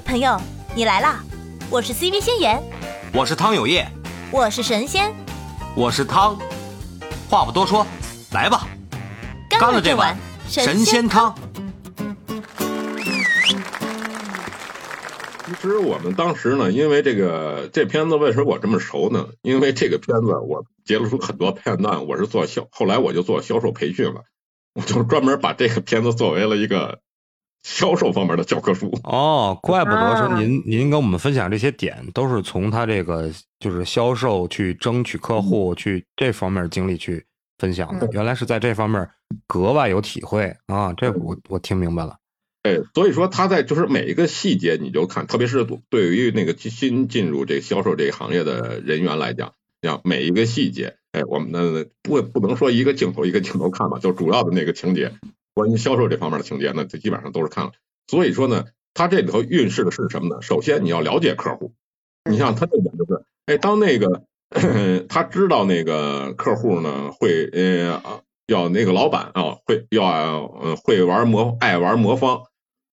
朋友，你来啦！我是 CV 仙言，我是汤有业，我是神仙，我是汤。话不多说，来吧，干了这碗神仙汤。其实我们当时呢，因为这个这片子为什么我这么熟呢？因为这个片子我截了出很多片段，我是做销，后来我就做销售培训了，我就专门把这个片子作为了一个。销售方面的教科书哦，怪不得说您您跟我们分享这些点都是从他这个就是销售去争取客户去这方面经历去分享的，原来是在这方面格外有体会啊！这我我听明白了。哎，所以说他在就是每一个细节你就看，特别是对于那个新进入这销售这个行业的人员来讲，像每一个细节，哎，我们的不不能说一个镜头一个镜头看吧，就主要的那个情节。关于销售这方面的情节，那基本上都是看了。所以说呢，他这里头预示的是什么呢？首先你要了解客户，你像他这点就是，哎，当那个 他知道那个客户呢会呃要那个老板啊会要呃会玩魔爱玩魔方，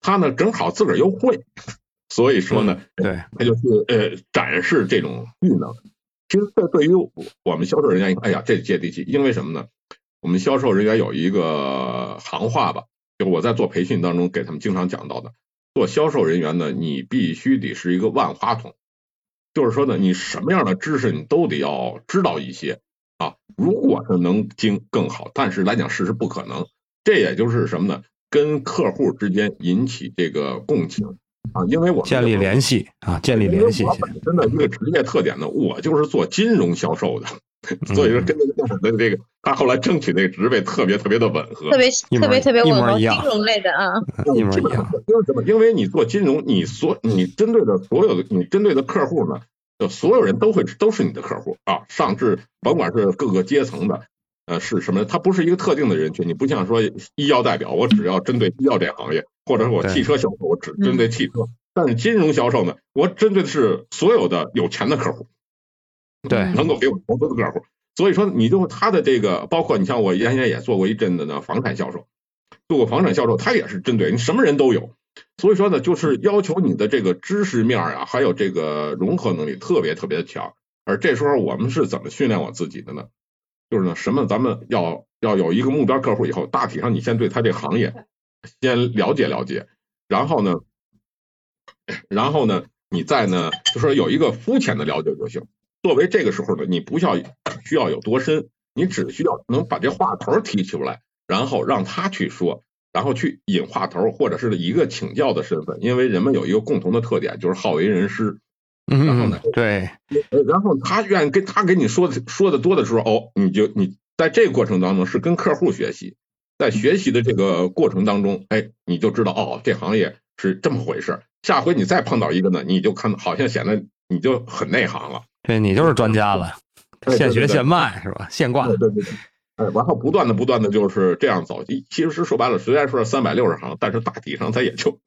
他呢正好自个儿又会，所以说呢，对，他就是呃展示这种技能。其实这对于我们销售人员，哎呀，这接地气，因为什么呢？我们销售人员有一个行话吧，就我在做培训当中给他们经常讲到的，做销售人员呢，你必须得是一个万花筒，就是说呢，你什么样的知识你都得要知道一些啊。如果是能精更好，但是来讲事实不可能。这也就是什么呢？跟客户之间引起这个共情啊，因为我建立联系啊，建立联系。我本身的一个职业特点呢，我就是做金融销售的。所以说，跟那个我的这个，他后来争取那个职位特别特别的吻合，特别特别特别吻合，金融类的啊，一模一样。因为什么？因为你做金融，你所你针对的所有的你针对的客户呢，就所有人都会都是你的客户啊，上至甭管是各个阶层的，呃，是什么？它不是一个特定的人群，你不像说医药代表，我只要针对医药这行业，或者是我汽车销售，我只针对汽车。但是金融销售呢，我针对的是所有的有钱的客户。对，能够给我投资的客户，所以说你就他的这个，包括你像我原先也做过一阵子呢房产销售，做过房产销售，他也是针对你什么人都有，所以说呢，就是要求你的这个知识面啊，还有这个融合能力特别特别的强。而这时候我们是怎么训练我自己的呢？就是呢，什么咱们要要有一个目标客户以后，大体上你先对他这行业先了解了解，然后呢，然后呢，你再呢，就说有一个肤浅的了解就行。作为这个时候呢，你不需要需要有多深，你只需要能把这话头提出来，然后让他去说，然后去引话头，或者是一个请教的身份，因为人们有一个共同的特点，就是好为人师。然后呢，对，然后他愿意跟他跟你说的说的多的时候，哦，你就你在这个过程当中是跟客户学习，在学习的这个过程当中，哎，你就知道哦，这行业是这么回事。下回你再碰到一个呢，你就看好像显得你就很内行了。对你就是专家了，现学现卖是吧？现挂。对对对。哎，然后不断的不断的就是这样走。其实说白了，虽然说是三百六十行，但是大体上它也就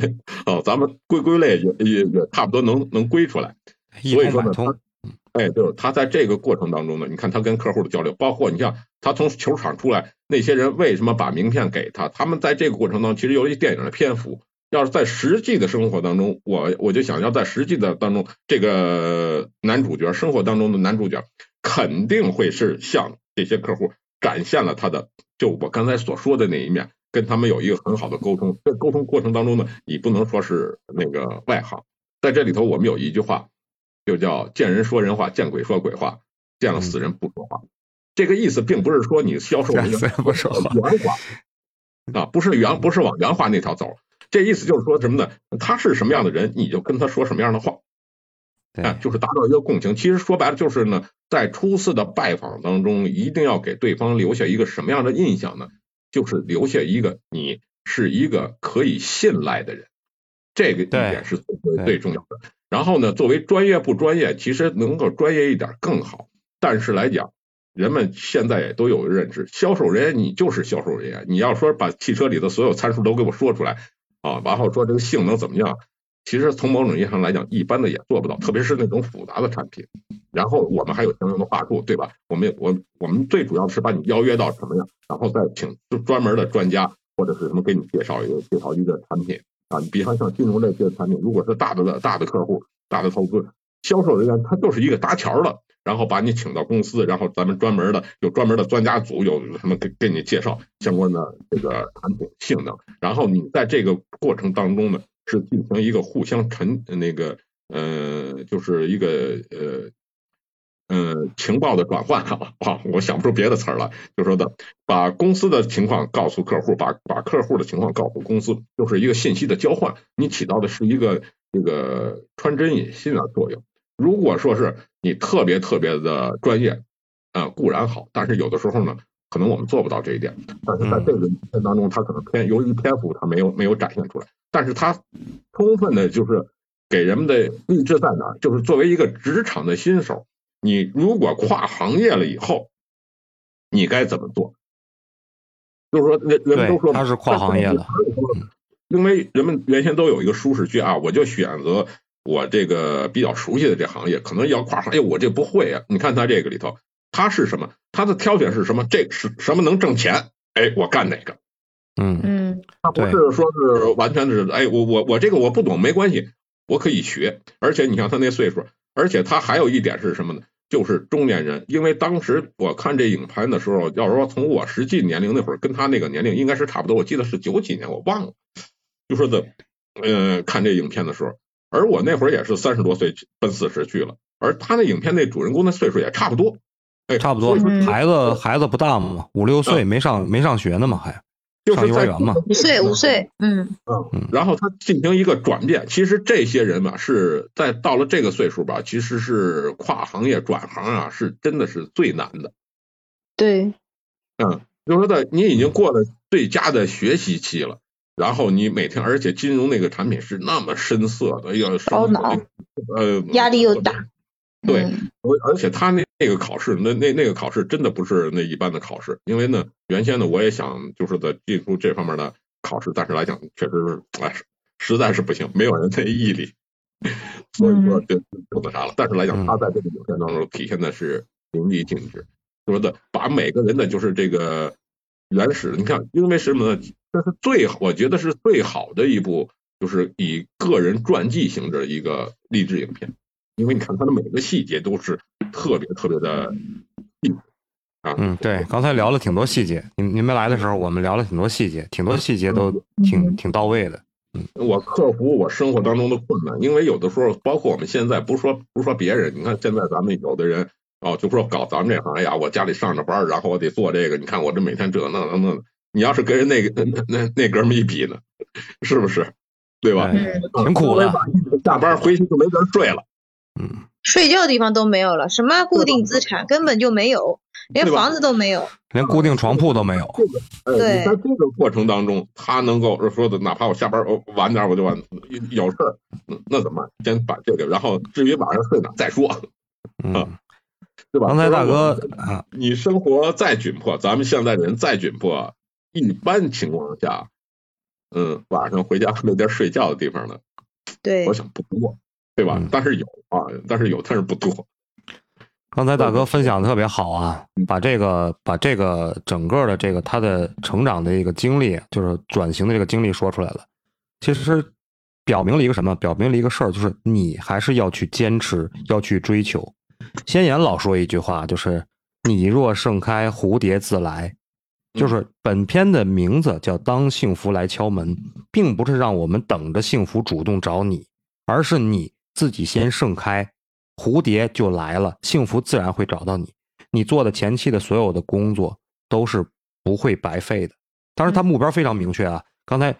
哦，咱们归归类也也也差不多能能归出来。所以说呢，他哎，就是他在这个过程当中呢，你看他跟客户的交流，包括你像他从球场出来，那些人为什么把名片给他？他们在这个过程当中，其实由于电影的篇幅。要是在实际的生活当中，我我就想要在实际的当中，这个男主角生活当中的男主角肯定会是向这些客户展现了他的，就我刚才所说的那一面，跟他们有一个很好的沟通。在沟通过程当中呢，你不能说是那个外行。在这里头，我们有一句话，就叫见人说人话，见鬼说鬼话，见了死人不说话。这个意思并不是说你销售人员不说圆滑 啊，不是圆，不是往圆滑那条走。这意思就是说什么呢？他是什么样的人，你就跟他说什么样的话，啊，就是达到一个共情。其实说白了就是呢，在初次的拜访当中，一定要给对方留下一个什么样的印象呢？就是留下一个你是一个可以信赖的人，这个一点是最重要的。然后呢，作为专业不专业，其实能够专业一点更好。但是来讲，人们现在也都有认知，销售人员你就是销售人员，你要说把汽车里的所有参数都给我说出来。啊，然后说这个性能怎么样？其实从某种意义上来讲，一般的也做不到，特别是那种复杂的产品。然后我们还有相应的话术，对吧？我们我我们最主要是把你邀约到什么样，然后再请专门的专家或者是什么给你介绍一个介绍一个产品。啊，你比方像金融类这些产品，如果是大的大的客户、大的投资，销售人员他就是一个搭桥的，然后把你请到公司，然后咱们专门的有专门的专家组，有什么给给你介绍相关的这个产品性能，然后你在这个过程当中呢，是进行一个互相沉那个呃，就是一个呃。嗯，情报的转换啊，啊，我想不出别的词儿了，就说的把公司的情况告诉客户，把把客户的情况告诉公司，就是一个信息的交换，你起到的是一个这个穿针引线的作用。如果说是你特别特别的专业，呃，固然好，但是有的时候呢，可能我们做不到这一点。但是在这个影片当中，他可能偏由于篇幅，他没有没有展现出来，但是他充分的就是给人们的励志在哪儿？就是作为一个职场的新手。你如果跨行业了以后，你该怎么做？就是说，人人们都说他是跨行业了，因为人们原先都有一个舒适区啊，我就选择我这个比较熟悉的这行业，可能要跨行业，我这不会啊。你看他这个里头，他是什么？他的挑选是什么？这是什么能挣钱？哎，我干哪个？嗯嗯，他不是说是完全是哎，我我我这个我不懂没关系，我可以学。而且你像他那岁数，而且他还有一点是什么呢？就是中年人，因为当时我看这影片的时候，要说从我实际年龄那会儿跟他那个年龄应该是差不多，我记得是九几年，我忘了。就说的，呃，看这影片的时候，而我那会儿也是三十多岁奔四十去了，而他那影片那主人公的岁数也差不多，哎，差不多，孩子孩子不大嘛，五六岁没上没上学呢嘛，还。就是幼儿园嘛，五岁五岁，嗯嗯，然后他进行一个转变。其实这些人嘛，是在到了这个岁数吧，其实是跨行业转行啊，是真的是最难的。对，嗯，就说的你已经过了最佳的学习期了，然后你每天，而且金融那个产品是那么深色的，要烧脑，呃，压力又大。对，而而且他那那个考试，那那那个考试真的不是那一般的考试，因为呢，原先呢我也想就是在进入这方面的考试，但是来讲确实是哎，实在是不行，没有人那毅力，所以说就就那啥了。但是来讲，他在这个影片当中体现的是淋漓尽致，说的把每个人的就是这个原始，你看，因为什么呢？这是最好，我觉得是最好的一部，就是以个人传记性质的一个励志影片。因为你看它的每个细节都是特别特别的细啊，嗯，对，刚才聊了挺多细节，您您没来的时候，我们聊了挺多细节，挺多细节都挺挺到位的。嗯，我克服我生活当中的困难，因为有的时候，包括我们现在，不说不说别人，你看现在咱们有的人哦，就说搞咱们这行，哎呀，我家里上着班，然后我得做这个，你看我这每天这那那那，你要是跟人那个那那那哥们一比呢，是不是？对吧？挺苦的，下班回去就没地睡了。嗯，睡觉的地方都没有了，什么固定资产根本就没有，连房子都没有，连固定床铺都没有。对，在这个过程当中，他能够说的，哪怕我下班晚点我就晚，有事儿那怎么办？先把这个，然后至于晚上睡哪再说，嗯，对吧？刚才大哥啊，你生活再窘迫，咱们现在人再窘迫，一般情况下，嗯，晚上回家没地儿睡觉的地方呢，对，我想不多。对吧？但是有啊，但是有，但是不多。刚才大哥分享的特别好啊，把这个把这个整个的这个他的成长的一个经历，就是转型的这个经历说出来了。其实表明了一个什么？表明了一个事儿，就是你还是要去坚持，要去追求。先言老说一句话，就是“你若盛开，蝴蝶自来”。就是本片的名字叫“当幸福来敲门”，并不是让我们等着幸福主动找你，而是你。自己先盛开，蝴蝶就来了，幸福自然会找到你。你做的前期的所有的工作都是不会白费的。当然，他目标非常明确啊。刚才，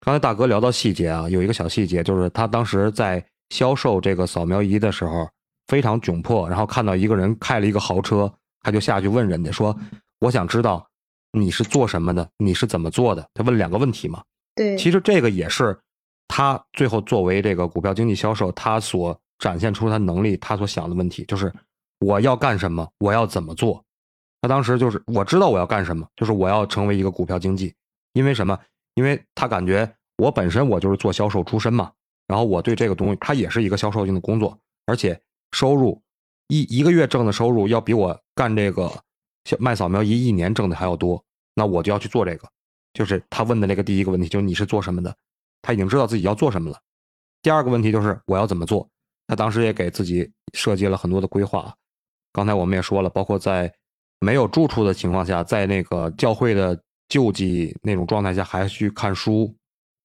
刚才大哥聊到细节啊，有一个小细节，就是他当时在销售这个扫描仪的时候非常窘迫，然后看到一个人开了一个豪车，他就下去问人家说：“我想知道你是做什么的，你是怎么做的？”他问两个问题嘛。对，其实这个也是。他最后作为这个股票经纪销售，他所展现出他能力，他所想的问题就是我要干什么，我要怎么做。他当时就是我知道我要干什么，就是我要成为一个股票经纪，因为什么？因为他感觉我本身我就是做销售出身嘛，然后我对这个东西，他也是一个销售性的工作，而且收入一一个月挣的收入要比我干这个卖扫描仪一年挣的还要多，那我就要去做这个。就是他问的那个第一个问题，就是你是做什么的？他已经知道自己要做什么了。第二个问题就是我要怎么做？他当时也给自己设计了很多的规划。刚才我们也说了，包括在没有住处的情况下，在那个教会的救济那种状态下，还去看书，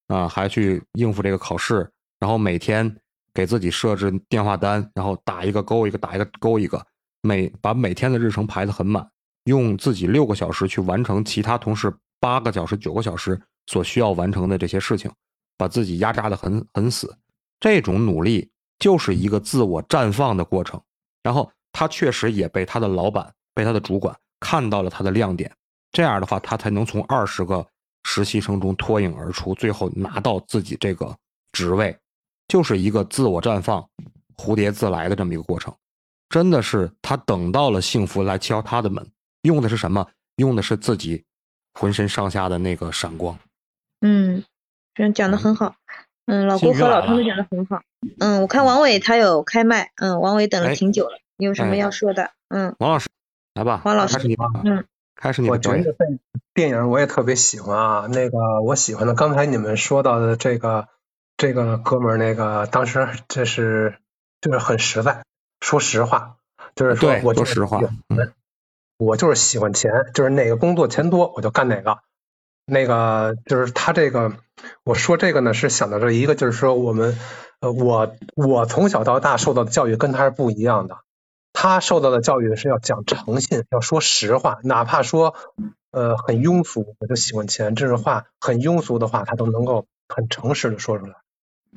啊，还去应付这个考试，然后每天给自己设置电话单，然后打一个勾一个，打一个勾一个，每把每天的日程排得很满，用自己六个小时去完成其他同事八个小时、九个小时所需要完成的这些事情，把自己压榨得很很死。这种努力就是一个自我绽放的过程，然后。他确实也被他的老板、被他的主管看到了他的亮点，这样的话，他才能从二十个实习生中脱颖而出，最后拿到自己这个职位，就是一个自我绽放、蝴蝶自来的这么一个过程。真的是他等到了幸福来敲他的门，用的是什么？用的是自己浑身上下的那个闪光。嗯，这样讲的很好。嗯，老郭和老汤都讲的很好。嗯，我看王伟他有开麦。嗯，王伟等了挺久了。你有什么要说的？嗯，王老师，来吧，王老师，开始你吧。嗯，开始你。我觉得这电影我也特别喜欢啊。那个我喜欢的，刚才你们说到的这个这个哥们儿，那个当时这是就是很实在，说实话，就是说我说实话，我就是喜欢钱，就是哪个工作钱多我就干哪个。那个就是他这个，我说这个呢是想到这一个，就是说我们。呃，我我从小到大受到的教育跟他是不一样的。他受到的教育是要讲诚信，要说实话，哪怕说呃很庸俗，我就喜欢钱，这种话很庸俗的话，他都能够很诚实的说出来。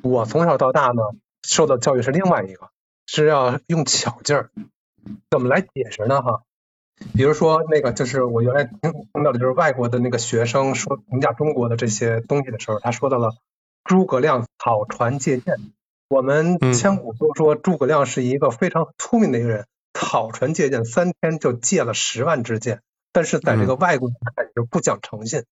我从小到大呢，受的教育是另外一个，是要用巧劲儿。怎么来解释呢？哈，比如说那个就是我原来听听到的就是外国的那个学生说评价中国的这些东西的时候，他说到了。诸葛亮草船借箭，我们千古都说诸葛亮是一个非常聪明的一个人，草船借箭三天就借了十万支箭，但是在这个外国人看就不讲诚信。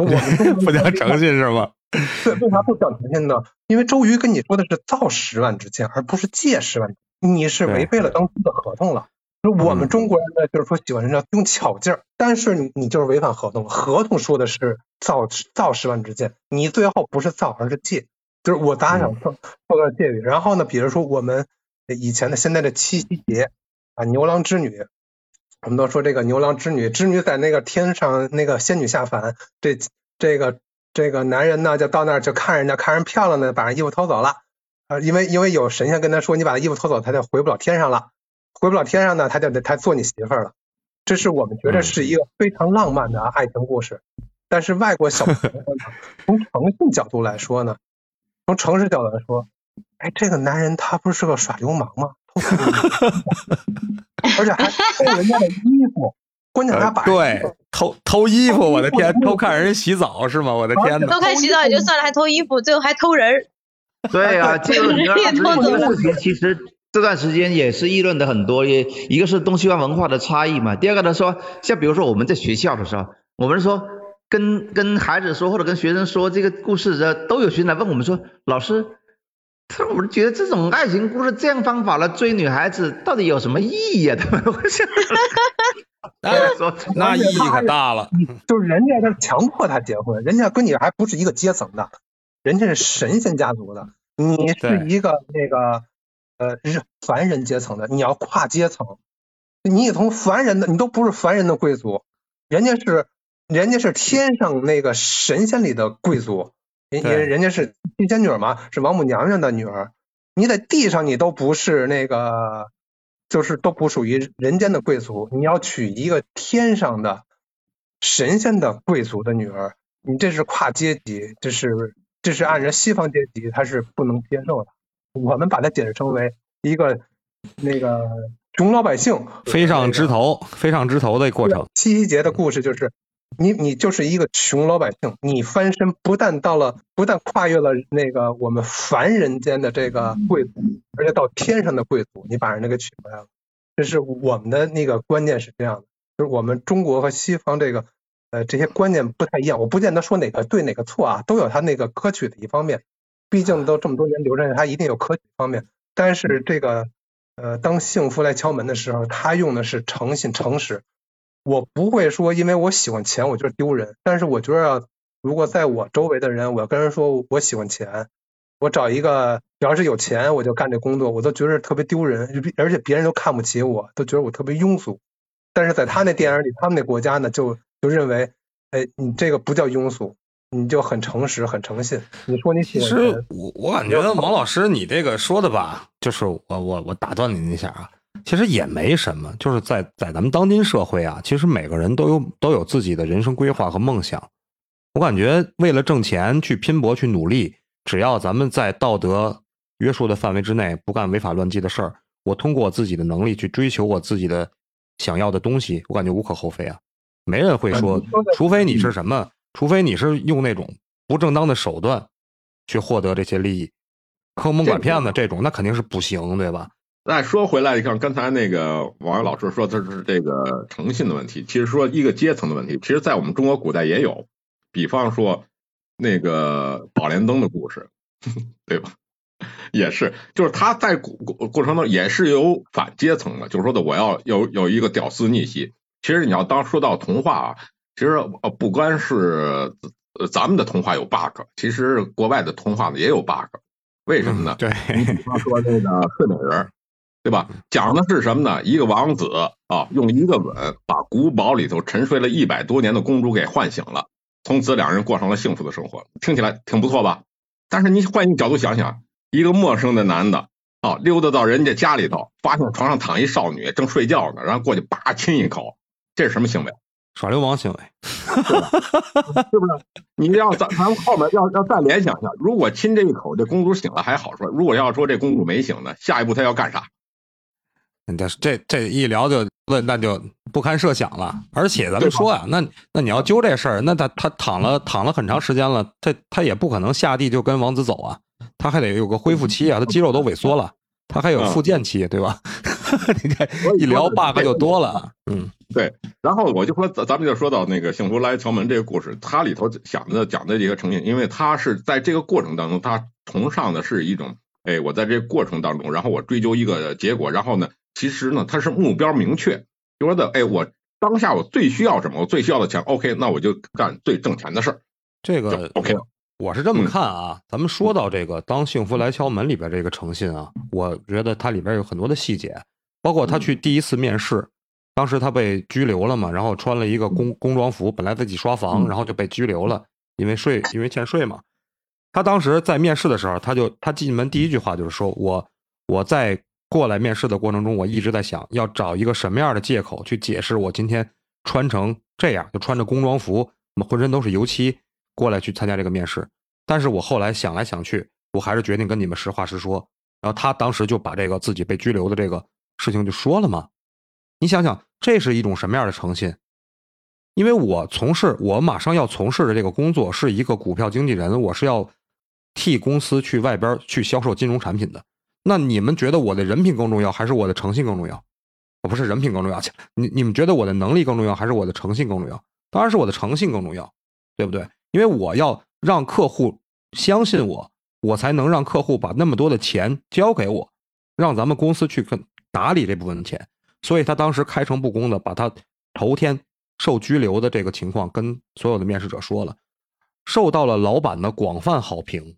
我们不讲诚信是吗？对，为啥不讲诚信呢？因为周瑜跟你说的是造十万支箭，而不是借十万，你是违背了当初的合同了。我们中国人呢，就是说喜欢人家用巧劲儿，但是你你就是违反合同。合同说的是造造十万支箭，你最后不是造，而是借，就是我打赏受受到借予。然后呢，比如说我们以前的现在的七夕节啊，牛郎织女，我们都说这个牛郎织女，织女在那个天上，那个仙女下凡，这这个这个男人呢，就到那儿就看人家，看人漂亮的，把人衣服偷走了啊，因为因为有神仙跟他说，你把他衣服偷走，他就回不了天上了。回不了天上呢，他就得他做你媳妇儿了。这是我们觉得是一个非常浪漫的爱情故事。但是外国小朋友呢，从诚信角度来说呢，从诚实角度来说，哎，这个男人他不是个耍流氓吗？而且还偷人家的衣服，关键他把对偷偷衣服，我的天，偷看人家洗澡是吗？我的天哪！偷看洗澡也就算了，还偷衣服，最后还偷人。对啊，这个你要 这个事情其实。这段时间也是议论的很多，也一个是东西方文化的差异嘛，第二个呢说，像比如说我们在学校的时候，我们说跟跟孩子说或者跟学生说这个故事的，都有学生来问我们说，老师，他我们觉得这种爱情故事这样方法来追女孩子，到底有什么意义啊？他们会想，说那意义可大了，就是人家他强迫他结婚，人家跟你还不是一个阶层的，人家是神仙家族的，你是一个那个。呃，是凡人阶层的，你要跨阶层，你也从凡人的，你都不是凡人的贵族，人家是，人家是天上那个神仙里的贵族，人人人家是七仙女嘛，是王母娘娘的女儿，你在地上你都不是那个，就是都不属于人间的贵族，你要娶一个天上的神仙的贵族的女儿，你这是跨阶级，这是这是按照西方阶级他是不能接受的。我们把它解释成为一个那个穷老百姓飞上枝头、飞上枝头的过程。七夕节的故事就是，你你就是一个穷老百姓，你翻身不但到了，不但跨越了那个我们凡人间的这个贵族，而且到天上的贵族，你把人家给娶回来了。这是我们的那个观念是这样的，就是我们中国和西方这个呃这些观念不太一样。我不见得说哪个对哪个错啊，都有它那个可取的一方面。毕竟都这么多年留着，他一定有可取方面。但是这个呃，当幸福来敲门的时候，他用的是诚信、诚实。我不会说，因为我喜欢钱，我就丢人。但是我觉得如果在我周围的人，我要跟人说我喜欢钱，我找一个只要是有钱我就干这工作，我都觉得特别丢人，而且别人都看不起我，都觉得我特别庸俗。但是在他那电影里，他们那国家呢，就就认为，哎，你这个不叫庸俗，你就很诚实、很诚信。你说你喜欢其实我我感觉王老师你这个说的吧，就是我我我打断您一下啊。其实也没什么，就是在在咱们当今社会啊，其实每个人都有都有自己的人生规划和梦想。我感觉为了挣钱去拼搏去努力，只要咱们在道德约束的范围之内，不干违法乱纪的事儿，我通过我自己的能力去追求我自己的想要的东西，我感觉无可厚非啊。没人会说，除非你是什么，除非你是用那种不正当的手段去获得这些利益，坑蒙拐骗的这种，那肯定是不行，对吧？再说回来，你看刚才那个网友老师说的是这个诚信的问题，其实说一个阶层的问题，其实在我们中国古代也有，比方说那个宝莲灯的故事，对吧？也是，就是他在过过程中也是有反阶层的，就是说的我要有有一个屌丝逆袭。其实你要当说到童话啊，其实呃不光是咱们的童话有 bug，其实国外的童话呢也有 bug，为什么呢？对，你比方说那个睡美人。对吧？讲的是什么呢？一个王子啊，用一个吻把古堡里头沉睡了一百多年的公主给唤醒了，从此两人过上了幸福的生活。听起来挺不错吧？但是你换一个角度想想，一个陌生的男的啊，溜达到人家家里头，发现床上躺一少女正睡觉呢，然后过去叭亲一口，这是什么行为？耍流氓行为，是不是？你要咱咱们后面要要再联想一下，如果亲这一口，这公主醒了还好说；如果要说这公主没醒呢，下一步她要干啥？这这这一聊就那那就不堪设想了。而且咱们说啊，那那你要揪这事儿，那他他躺了躺了很长时间了，他他也不可能下地就跟王子走啊，他还得有个恢复期啊，他肌肉都萎缩了，他还有复健期，对吧？你看一聊 bug 就多了。嗯，对。然后我就说，咱咱们就说到那个幸福来敲门这个故事，它里头想的讲的这个呈现，因为他是在这个过程当中，他崇尚的是一种，哎，我在这个过程当中，然后我追究一个结果，然后呢。其实呢，他是目标明确，就说的，哎，我当下我最需要什么？我最需要的钱，OK，那我就干最挣钱的事儿。这个 OK，我是这么看啊。咱们说到这个“当幸福来敲门”里边这个诚信啊，我觉得它里边有很多的细节，包括他去第一次面试，当时他被拘留了嘛，然后穿了一个工工装服，本来自己刷房，然后就被拘留了，因为税，因为欠税嘛。他当时在面试的时候，他就他进门第一句话就是说我我在。过来面试的过程中，我一直在想要找一个什么样的借口去解释我今天穿成这样，就穿着工装服，浑身都是油漆过来去参加这个面试。但是我后来想来想去，我还是决定跟你们实话实说。然后他当时就把这个自己被拘留的这个事情就说了嘛。你想想，这是一种什么样的诚信？因为我从事我马上要从事的这个工作是一个股票经纪人，我是要替公司去外边去销售金融产品的。那你们觉得我的人品更重要，还是我的诚信更重要？我不是人品更重要，你你们觉得我的能力更重要，还是我的诚信更重要？当然是我的诚信更重要，对不对？因为我要让客户相信我，我才能让客户把那么多的钱交给我，让咱们公司去跟打理这部分的钱。所以他当时开诚布公的把他头天受拘留的这个情况跟所有的面试者说了，受到了老板的广泛好评，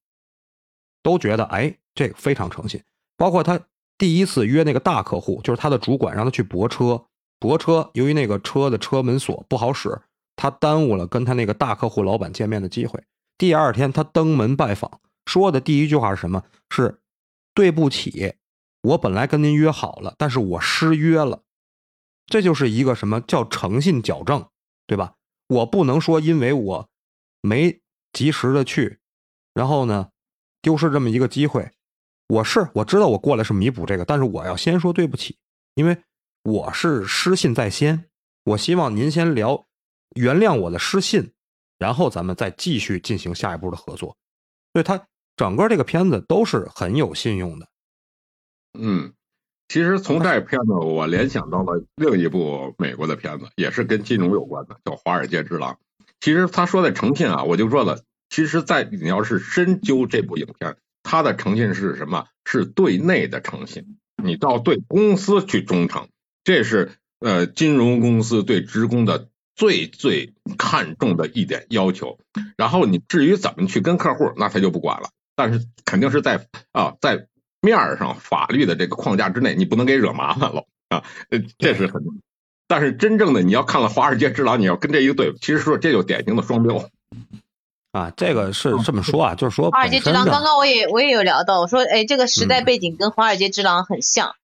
都觉得哎，这个非常诚信。包括他第一次约那个大客户，就是他的主管让他去泊车，泊车，由于那个车的车门锁不好使，他耽误了跟他那个大客户老板见面的机会。第二天他登门拜访，说的第一句话是什么？是对不起，我本来跟您约好了，但是我失约了。这就是一个什么叫诚信矫正，对吧？我不能说因为我没及时的去，然后呢，丢失这么一个机会。我是我知道我过来是弥补这个，但是我要先说对不起，因为我是失信在先。我希望您先聊，原谅我的失信，然后咱们再继续进行下一步的合作。所以他整个这个片子都是很有信用的。嗯，其实从这片子我联想到了另一部美国的片子，也是跟金融有关的，叫《华尔街之狼》。其实他说的诚信啊，我就说了，其实，在你要是深究这部影片。他的诚信是什么？是对内的诚信，你到对公司去忠诚，这是呃金融公司对职工的最最看重的一点要求。然后你至于怎么去跟客户，那他就不管了。但是肯定是在啊，在面上法律的这个框架之内，你不能给惹麻烦了啊。这是很。但是真正的你要看了《华尔街之狼》，你要跟这一个对，其实说这就典型的双标。啊，这个是这么说啊，就是说《华尔街之狼》刚刚我也我也有聊到，我说哎，这个时代背景跟《华尔街之狼》很像，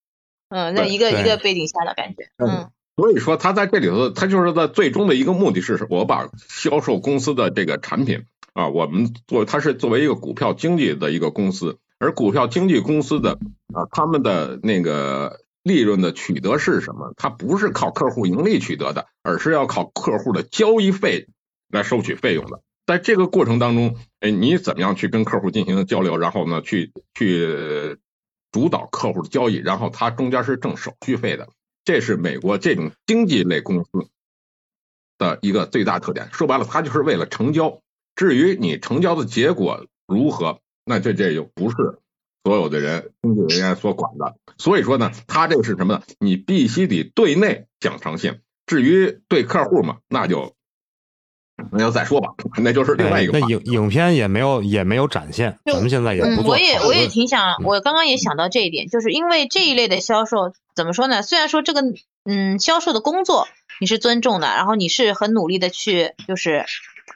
嗯，那一个一个背景下的感觉，嗯。所以说他在这里头，他就是在最终的一个目的是，我把销售公司的这个产品啊，我们做，它是作为一个股票经纪的一个公司，而股票经纪公司的啊，他们的那个利润的取得是什么？它不是靠客户盈利取得的，而是要靠客户的交易费来收取费用的。在这个过程当中，哎，你怎么样去跟客户进行交流，然后呢，去去主导客户的交易，然后他中间是挣手续费的，这是美国这种经济类公司的一个最大特点。说白了，他就是为了成交。至于你成交的结果如何，那这这就不是所有的人经纪人员所管的。所以说呢，他这个是什么呢？你必须得对内讲诚信，至于对客户嘛，那就。那就再说吧，那就是另外一个。那影影片也没有也没有展现，咱们现在也不做。我也我也挺想，我刚刚也想到这一点，就是因为这一类的销售怎么说呢？虽然说这个嗯销售的工作你是尊重的，然后你是很努力的去就是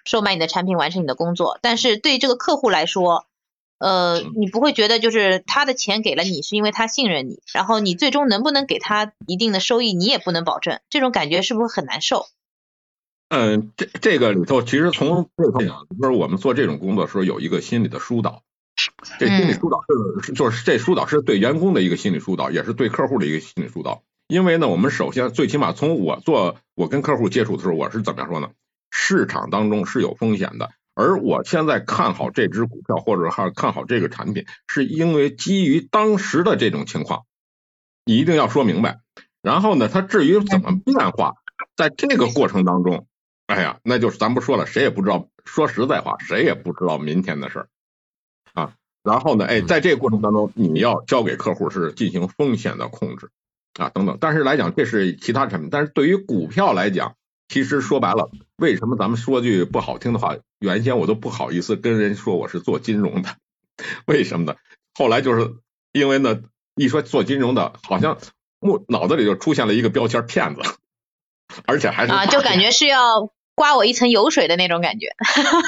售卖你的产品，完成你的工作，但是对这个客户来说，呃，你不会觉得就是他的钱给了你是因为他信任你，然后你最终能不能给他一定的收益，你也不能保证，这种感觉是不是很难受？嗯，这这个里头其实从这方面讲，就是我们做这种工作时候有一个心理的疏导，这心理疏导是就是这疏导是对员工的一个心理疏导，也是对客户的一个心理疏导。因为呢，我们首先最起码从我做我跟客户接触的时候，我是怎么样说呢？市场当中是有风险的，而我现在看好这只股票或者还看好这个产品，是因为基于当时的这种情况，你一定要说明白。然后呢，它至于怎么变化，在这个过程当中。哎呀，那就是咱不说了，谁也不知道。说实在话，谁也不知道明天的事儿啊。然后呢，哎，在这个过程当中，你要交给客户是进行风险的控制啊，等等。但是来讲，这是其他产品。但是对于股票来讲，其实说白了，为什么咱们说句不好听的话，原先我都不好意思跟人说我是做金融的，为什么呢？后来就是因为呢，一说做金融的，好像目脑子里就出现了一个标签——骗子，而且还是啊，就感觉是要。刮我一层油水的那种感觉，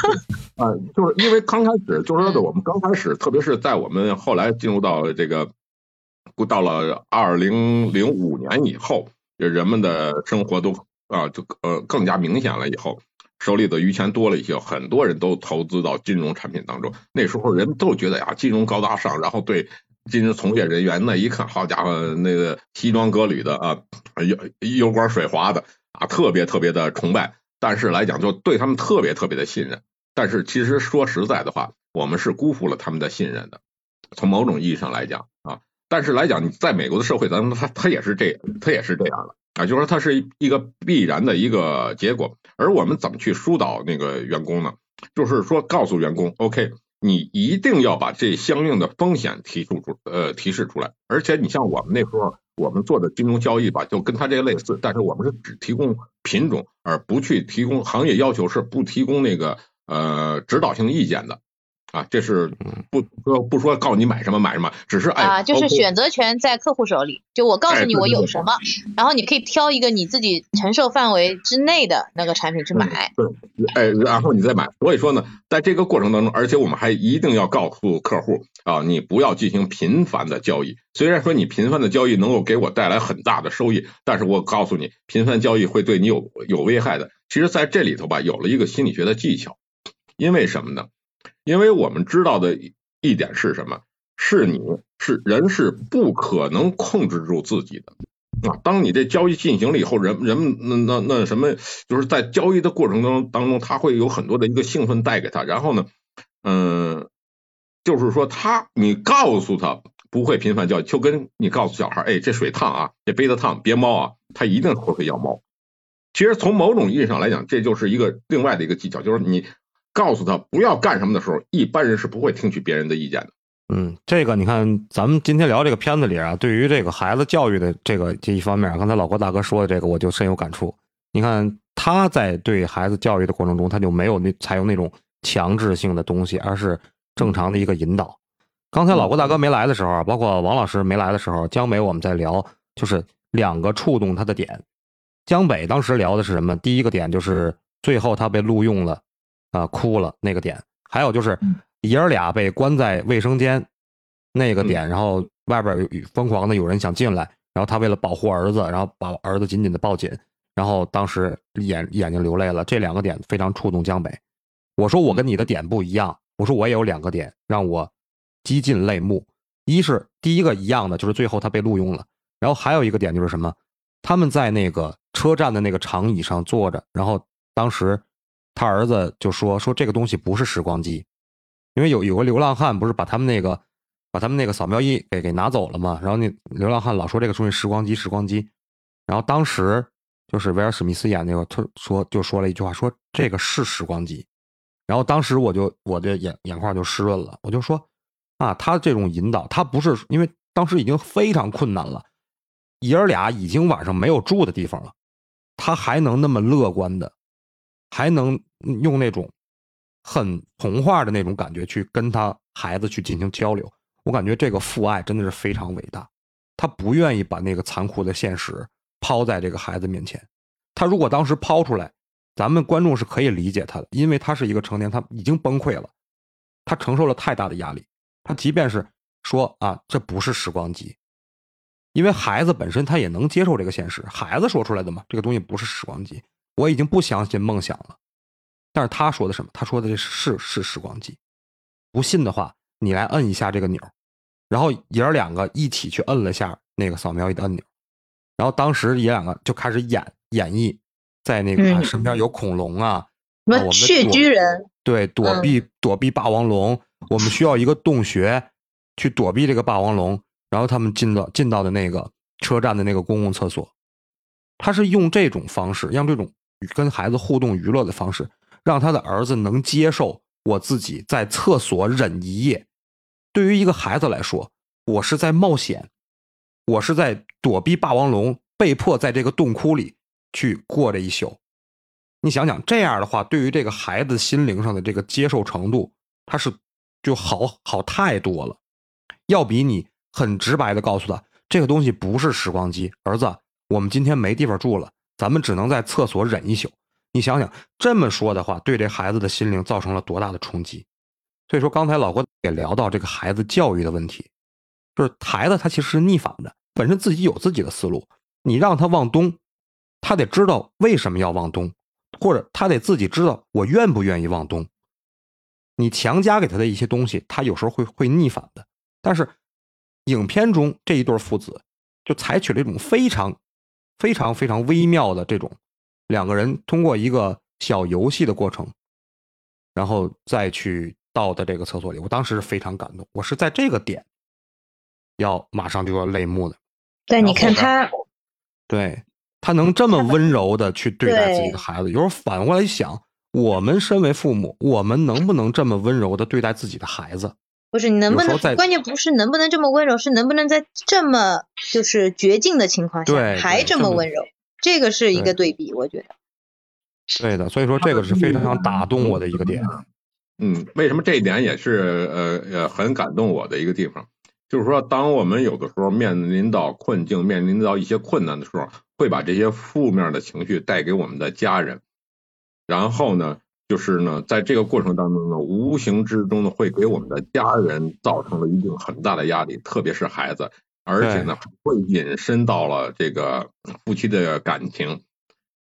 啊，就是因为刚开始就是说，我们刚开始，特别是在我们后来进入到这个，不到了二零零五年以后，人们的生活都啊就呃更加明显了以后，手里的余钱多了一些，很多人都投资到金融产品当中。那时候人都觉得呀，金融高大上，然后对金融从业人员那一看，好家伙，那个西装革履的啊，油油光水滑的啊，特别特别的崇拜。但是来讲，就对他们特别特别的信任。但是其实说实在的话，我们是辜负了他们的信任的。从某种意义上来讲啊，但是来讲，你在美国的社会当中，他他也是这，他也是这样的啊，就是说它是一个必然的一个结果。而我们怎么去疏导那个员工呢？就是说告诉员工，OK，你一定要把这相应的风险提出出呃提示出来。而且你像我们那时候。我们做的金融交易吧，就跟他这个类似，但是我们是只提供品种，而不去提供行业要求是不提供那个呃指导性意见的。啊，这是不说不说告诉你买什么买什么，只是哎，啊，就是选择权在客户手里，就我告诉你我有什么，然后你可以挑一个你自己承受范围之内的那个产品去买。对，哎，然后你再买。所以说呢，在这个过程当中，而且我们还一定要告诉客户啊，你不要进行频繁的交易。虽然说你频繁的交易能够给我带来很大的收益，但是我告诉你，频繁交易会对你有有危害的。其实，在这里头吧，有了一个心理学的技巧，因为什么呢？因为我们知道的一点是什么？是你是人是不可能控制住自己的啊！当你这交易进行了以后，人人们那那那什么，就是在交易的过程当当中，他会有很多的一个兴奋带给他。然后呢，嗯，就是说他你告诉他不会频繁交易，就跟你告诉小孩，哎，这水烫啊，这杯子烫，别猫啊，他一定会会要猫。其实从某种意义上来讲，这就是一个另外的一个技巧，就是你。告诉他不要干什么的时候，一般人是不会听取别人的意见的。嗯，这个你看，咱们今天聊这个片子里啊，对于这个孩子教育的这个这一方面，刚才老郭大哥说的这个，我就深有感触。你看，他在对孩子教育的过程中，他就没有那采用那种强制性的东西，而是正常的一个引导。刚才老郭大哥没来的时候，包括王老师没来的时候，江北我们在聊，就是两个触动他的点。江北当时聊的是什么？第一个点就是最后他被录用了，啊，哭了那个点；还有就是爷儿俩被关在卫生间那个点，然后外边疯狂的有人想进来，然后他为了保护儿子，然后把儿子紧紧的抱紧，然后当时眼眼睛流泪了。这两个点非常触动江北。我说我跟你的点不一样，我说我也有两个点让我。几近泪目，一是第一个一样的，就是最后他被录用了。然后还有一个点就是什么？他们在那个车站的那个长椅上坐着，然后当时他儿子就说：“说这个东西不是时光机，因为有有个流浪汉不是把他们那个把他们那个扫描仪给给拿走了嘛？然后那流浪汉老说这个东西时光机，时光机。然后当时就是威尔史密斯演那个，他说就说了一句话，说这个是时光机。然后当时我就我的眼眼眶就湿润了，我就说。啊，他这种引导，他不是因为当时已经非常困难了，爷儿俩已经晚上没有住的地方了，他还能那么乐观的，还能用那种很童话的那种感觉去跟他孩子去进行交流。我感觉这个父爱真的是非常伟大，他不愿意把那个残酷的现实抛在这个孩子面前。他如果当时抛出来，咱们观众是可以理解他的，因为他是一个成年，他已经崩溃了，他承受了太大的压力。他即便是说啊，这不是时光机，因为孩子本身他也能接受这个现实。孩子说出来的嘛，这个东西不是时光机，我已经不相信梦想了。但是他说的什么？他说的这是是时光机。不信的话，你来摁一下这个钮，然后爷儿两个一起去摁了下那个扫描仪的按钮，然后当时爷两个就开始演演绎，在那个身边有恐龙啊，什么血居人，对，躲避躲避霸王龙。我们需要一个洞穴，去躲避这个霸王龙。然后他们进到进到的那个车站的那个公共厕所，他是用这种方式，让这种跟孩子互动娱乐的方式，让他的儿子能接受我自己在厕所忍一夜。对于一个孩子来说，我是在冒险，我是在躲避霸王龙，被迫在这个洞窟里去过这一宿。你想想，这样的话，对于这个孩子心灵上的这个接受程度，他是。就好好太多了，要比你很直白的告诉他这个东西不是时光机，儿子，我们今天没地方住了，咱们只能在厕所忍一宿。你想想，这么说的话，对这孩子的心灵造成了多大的冲击？所以说，刚才老郭也聊到这个孩子教育的问题，就是孩子他其实是逆反的，本身自己有自己的思路，你让他往东，他得知道为什么要往东，或者他得自己知道我愿不愿意往东。你强加给他的一些东西，他有时候会会逆反的。但是，影片中这一对父子就采取了一种非常、非常、非常微妙的这种两个人通过一个小游戏的过程，然后再去到的这个厕所里。我当时是非常感动，我是在这个点要马上就要泪目的。对，你看他，对他能这么温柔的去对待自己的孩子，有时候反过来想。我们身为父母，我们能不能这么温柔的对待自己的孩子？不是你能不能？关键不是能不能这么温柔，是能不能在这么就是绝境的情况下还这么温柔？这个是一个对比，我觉得。对的，所以说这个是非常打动我的一个点。嗯，为什么这一点也是呃呃很感动我的一个地方？就是说，当我们有的时候面临到困境、面临到一些困难的时候，会把这些负面的情绪带给我们的家人。然后呢，就是呢，在这个过程当中呢，无形之中呢，会给我们的家人造成了一定很大的压力，特别是孩子，而且呢，会引申到了这个夫妻的感情，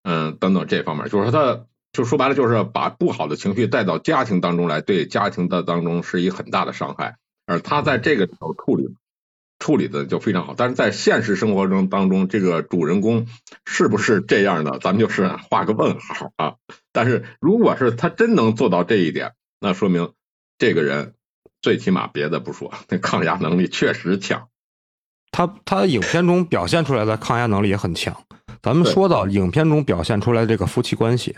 嗯，等等这方面，就是说他，就说白了，就是把不好的情绪带到家庭当中来，对家庭的当中是一个很大的伤害，而他在这个时候处理。处理的就非常好，但是在现实生活中当中，这个主人公是不是这样的，咱们就是画个问号啊。但是如果是他真能做到这一点，那说明这个人最起码别的不说，那 抗压能力确实强。他他影片中表现出来的抗压能力也很强。咱们说到影片中表现出来的这个夫妻关系，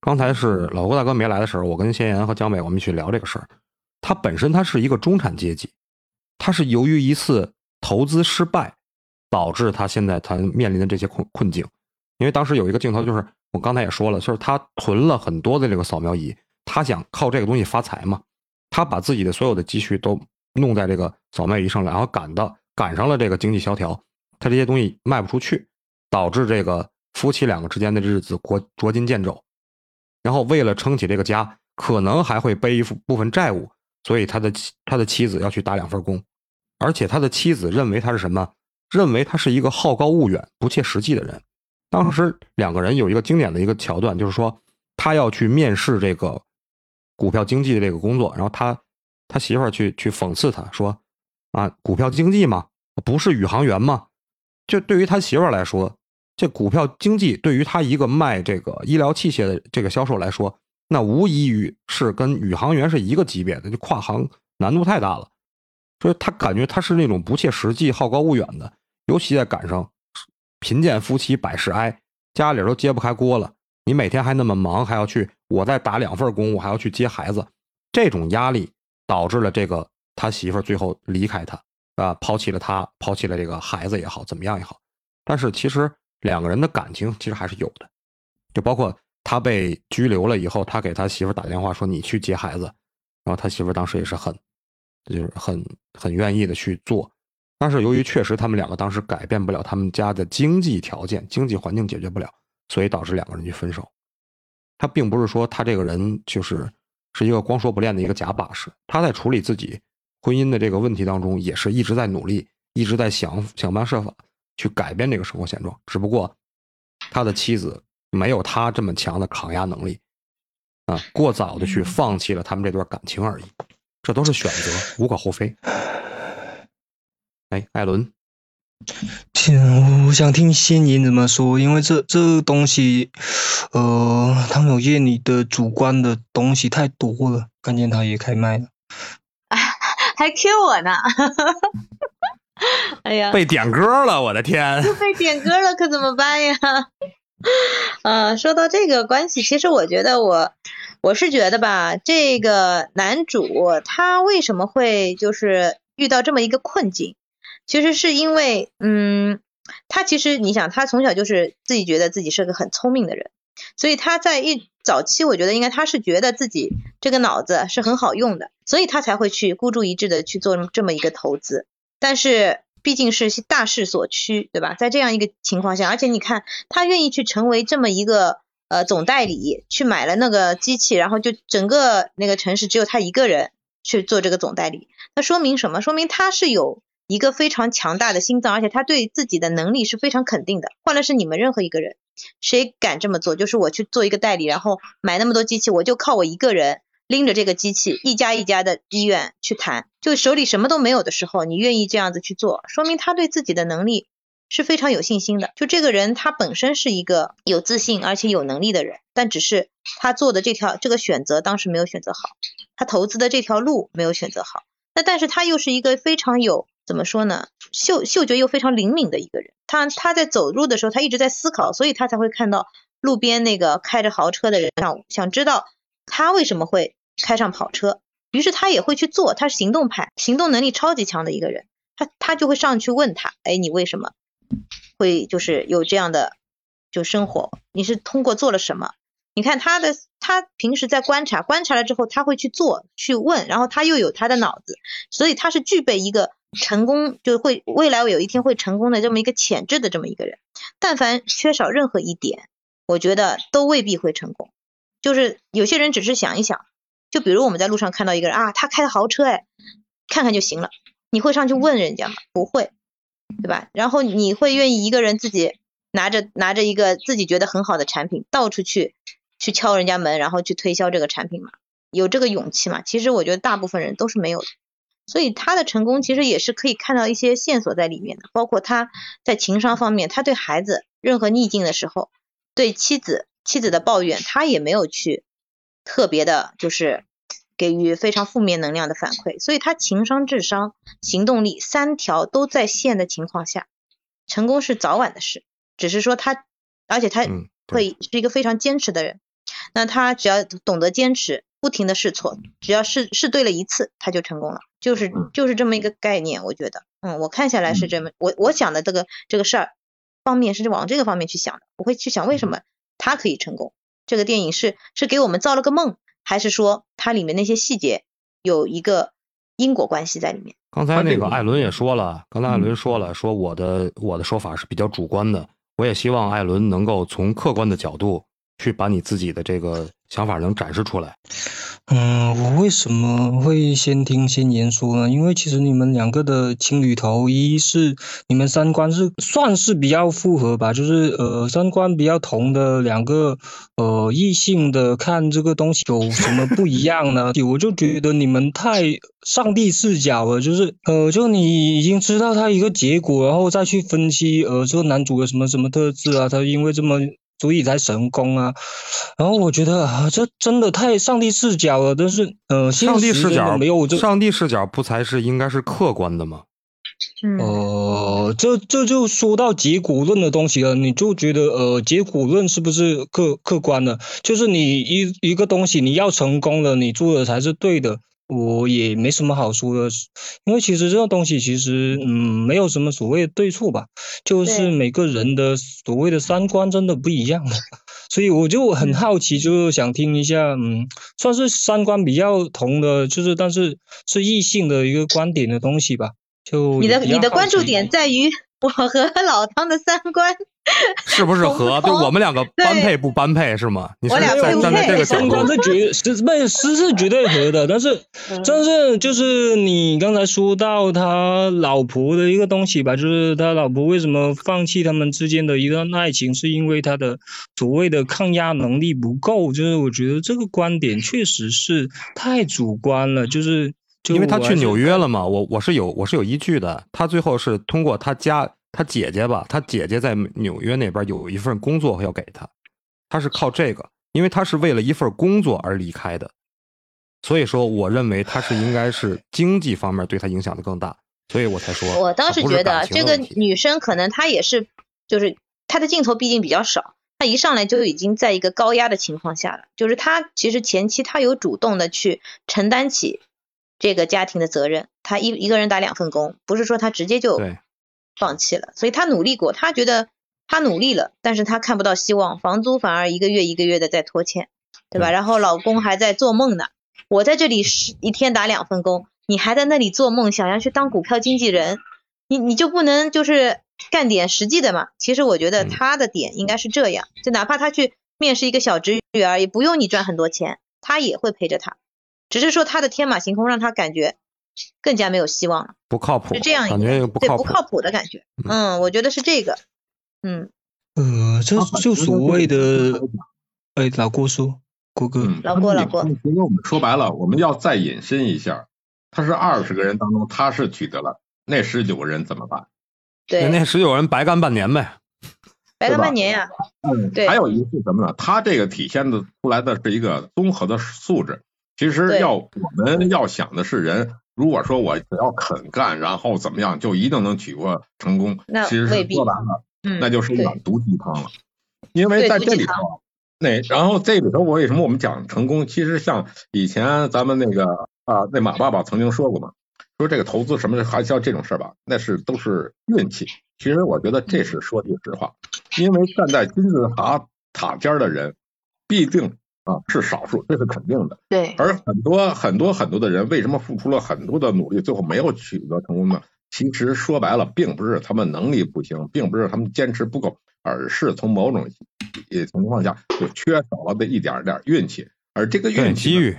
刚才是老郭大哥没来的时候，我跟先言和江北我们去聊这个事儿。他本身他是一个中产阶级，他是由于一次。投资失败，导致他现在他面临的这些困困境。因为当时有一个镜头，就是我刚才也说了，就是他囤了很多的这个扫描仪，他想靠这个东西发财嘛。他把自己的所有的积蓄都弄在这个扫描仪上了，然后赶到赶上了这个经济萧条，他这些东西卖不出去，导致这个夫妻两个之间的日子过捉襟见肘。然后为了撑起这个家，可能还会背一部分债务，所以他的他的妻子要去打两份工，而且他的妻子认为他是什么？认为他是一个好高骛远、不切实际的人。当时两个人有一个经典的一个桥段，就是说他要去面试这个。股票经济的这个工作，然后他他媳妇儿去去讽刺他说：“啊，股票经济嘛，不是宇航员吗？”就对于他媳妇儿来说，这股票经济对于他一个卖这个医疗器械的这个销售来说，那无异于是跟宇航员是一个级别的，就跨行难度太大了。所以他感觉他是那种不切实际、好高骛远的，尤其在赶上贫贱夫妻百事哀，家里都揭不开锅了。你每天还那么忙，还要去，我再打两份工，我还要去接孩子，这种压力导致了这个他媳妇最后离开他，啊，抛弃了他，抛弃了这个孩子也好，怎么样也好。但是其实两个人的感情其实还是有的，就包括他被拘留了以后，他给他媳妇打电话说你去接孩子，然后他媳妇当时也是很，就是很很愿意的去做。但是由于确实他们两个当时改变不了他们家的经济条件，经济环境解决不了。所以导致两个人去分手，他并不是说他这个人就是是一个光说不练的一个假把式，他在处理自己婚姻的这个问题当中，也是一直在努力，一直在想想方设法去改变这个生活现状。只不过他的妻子没有他这么强的抗压能力，啊，过早的去放弃了他们这段感情而已，这都是选择，无可厚非。哎，艾伦。我想听仙言怎么说，因为这这东西，呃，汤有业你的主观的东西太多了。看见他也开麦了，还 Q 我呢，哎呀，被点歌了，我的天，被点歌了，可怎么办呀？呃，说到这个关系，其实我觉得我我是觉得吧，这个男主他为什么会就是遇到这么一个困境？其实是因为，嗯，他其实你想，他从小就是自己觉得自己是个很聪明的人，所以他在一早期，我觉得应该他是觉得自己这个脑子是很好用的，所以他才会去孤注一掷的去做这么一个投资。但是毕竟是大势所趋，对吧？在这样一个情况下，而且你看他愿意去成为这么一个呃总代理，去买了那个机器，然后就整个那个城市只有他一个人去做这个总代理，那说明什么？说明他是有。一个非常强大的心脏，而且他对自己的能力是非常肯定的。换了是你们任何一个人，谁敢这么做？就是我去做一个代理，然后买那么多机器，我就靠我一个人拎着这个机器，一家一家的医院去谈，就手里什么都没有的时候，你愿意这样子去做，说明他对自己的能力是非常有信心的。就这个人他本身是一个有自信而且有能力的人，但只是他做的这条这个选择当时没有选择好，他投资的这条路没有选择好。那但是他又是一个非常有。怎么说呢？嗅嗅觉又非常灵敏的一个人，他他在走路的时候，他一直在思考，所以他才会看到路边那个开着豪车的人，想想知道他为什么会开上跑车，于是他也会去做，他是行动派，行动能力超级强的一个人，他他就会上去问他，哎，你为什么会就是有这样的就生活？你是通过做了什么？你看他的，他平时在观察，观察了之后他会去做，去问，然后他又有他的脑子，所以他是具备一个。成功就会未来有一天会成功的这么一个潜质的这么一个人，但凡缺少任何一点，我觉得都未必会成功。就是有些人只是想一想，就比如我们在路上看到一个人啊，他开的豪车哎，看看就行了，你会上去问人家吗？不会，对吧？然后你会愿意一个人自己拿着拿着一个自己觉得很好的产品，到处去去敲人家门，然后去推销这个产品吗？有这个勇气吗？其实我觉得大部分人都是没有的。所以他的成功其实也是可以看到一些线索在里面的，包括他在情商方面，他对孩子任何逆境的时候，对妻子妻子的抱怨，他也没有去特别的，就是给予非常负面能量的反馈。所以他情商、智商、行动力三条都在线的情况下，成功是早晚的事。只是说他，而且他会是一个非常坚持的人。那他只要懂得坚持。不停的试错，只要试试对了一次，他就成功了，就是就是这么一个概念，我觉得，嗯，我看下来是这么，我我想的这个这个事儿方面是往这个方面去想的，我会去想为什么他可以成功？这个电影是是给我们造了个梦，还是说它里面那些细节有一个因果关系在里面？刚才那个艾伦也说了，刚才艾伦说了，说我的我的说法是比较主观的，我也希望艾伦能够从客观的角度去把你自己的这个想法能展示出来。嗯，我为什么会先听先言说呢？因为其实你们两个的情侣头，一是你们三观是算是比较复合吧，就是呃三观比较同的两个呃异性的看这个东西有什么不一样呢？我就觉得你们太上帝视角了，就是呃就你已经知道他一个结果，然后再去分析呃这个男主有什么什么特质啊，他因为这么。所以才成功啊！然后我觉得啊，这真的太上帝视角了。但是，呃，上帝视角没有这上帝视角不才是应该是客观的吗？呃，这这就说到结果论的东西了。你就觉得呃，结果论是不是客客观的？就是你一一个东西你要成功了，你做的才是对的。我也没什么好说的，因为其实这个东西其实嗯没有什么所谓的对错吧，就是每个人的所谓的三观真的不一样，所以我就很好奇，就想听一下，嗯，算是三观比较同的，就是但是是异性的一个观点的东西吧。就你的你的关注点在于我和老汤的三观。是不是和就我们两个般配不般配是吗？你是在站在这个三观是绝是不是是绝对合的，但是但是就是你刚才说到他老婆的一个东西吧，就是他老婆为什么放弃他们之间的一段爱情，是因为他的所谓的抗压能力不够。就是我觉得这个观点确实是太主观了，就是因为他去纽约了嘛，我我是有我是有依据的，他最后是通过他家。他姐姐吧，他姐姐在纽约那边有一份工作要给他，他是靠这个，因为他是为了一份工作而离开的，所以说我认为他是应该是经济方面对他影响的更大，所以我才说。我倒是觉得这个女生可能她也是，就是她的镜头毕竟比较少，她一上来就已经在一个高压的情况下了，就是她其实前期她有主动的去承担起这个家庭的责任，她一一个人打两份工，不是说她直接就。放弃了，所以他努力过，他觉得他努力了，但是他看不到希望，房租反而一个月一个月的在拖欠，对吧？然后老公还在做梦呢，我在这里是一天打两份工，你还在那里做梦，想要去当股票经纪人，你你就不能就是干点实际的嘛？其实我觉得他的点应该是这样，就哪怕他去面试一个小职员也，不用你赚很多钱，他也会陪着他，只是说他的天马行空让他感觉。更加没有希望了，不靠谱，是这样感觉不靠谱，不靠谱的感觉。嗯，我觉得是这个。嗯，呃，这就所谓的，哎，老郭说，郭哥，老郭，老郭。其实我们说白了，我们要再引申一下，他是二十个人当中，他是取得了那十九个人怎么办？对，那十九人白干半年呗，白干半年呀。嗯，对。还有一个是什么呢？他这个体现的出来的是一个综合的素质。其实要我们要想的是人，如果说我只要肯干，然后怎么样，就一定能取过成功。那其实是说白了，那就是一碗毒鸡汤了。因为在这里头，那然后这里头我为什么我们讲成功？其实像以前咱们那个啊，那马爸爸曾经说过嘛，说这个投资什么还像这种事儿吧，那是都是运气。其实我觉得这是说句实话，因为站在金字塔塔尖的人必定。啊，是少数，这是肯定的。对，而很多很多很多的人，为什么付出了很多的努力，最后没有取得成功呢？其实说白了，并不是他们能力不行，并不是他们坚持不够，而是从某种情况下就缺少了那一点点运气。而这个运气，机遇，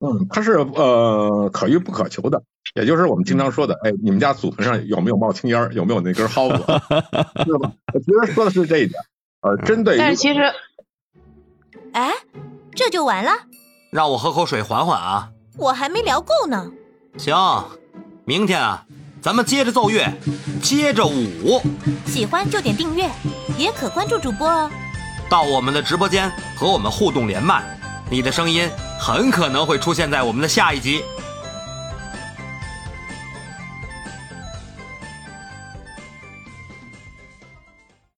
嗯，它是呃可遇不可求的。也就是我们经常说的，哎，你们家祖坟上有没有冒青烟？有没有那根蒿子？对吧？我觉得说的是这一点。呃，针对，但是其实。哎，这就完了？让我喝口水缓缓啊！我还没聊够呢。行，明天啊，咱们接着奏乐，接着舞。喜欢就点订阅，也可关注主播哦。到我们的直播间和我们互动连麦，你的声音很可能会出现在我们的下一集。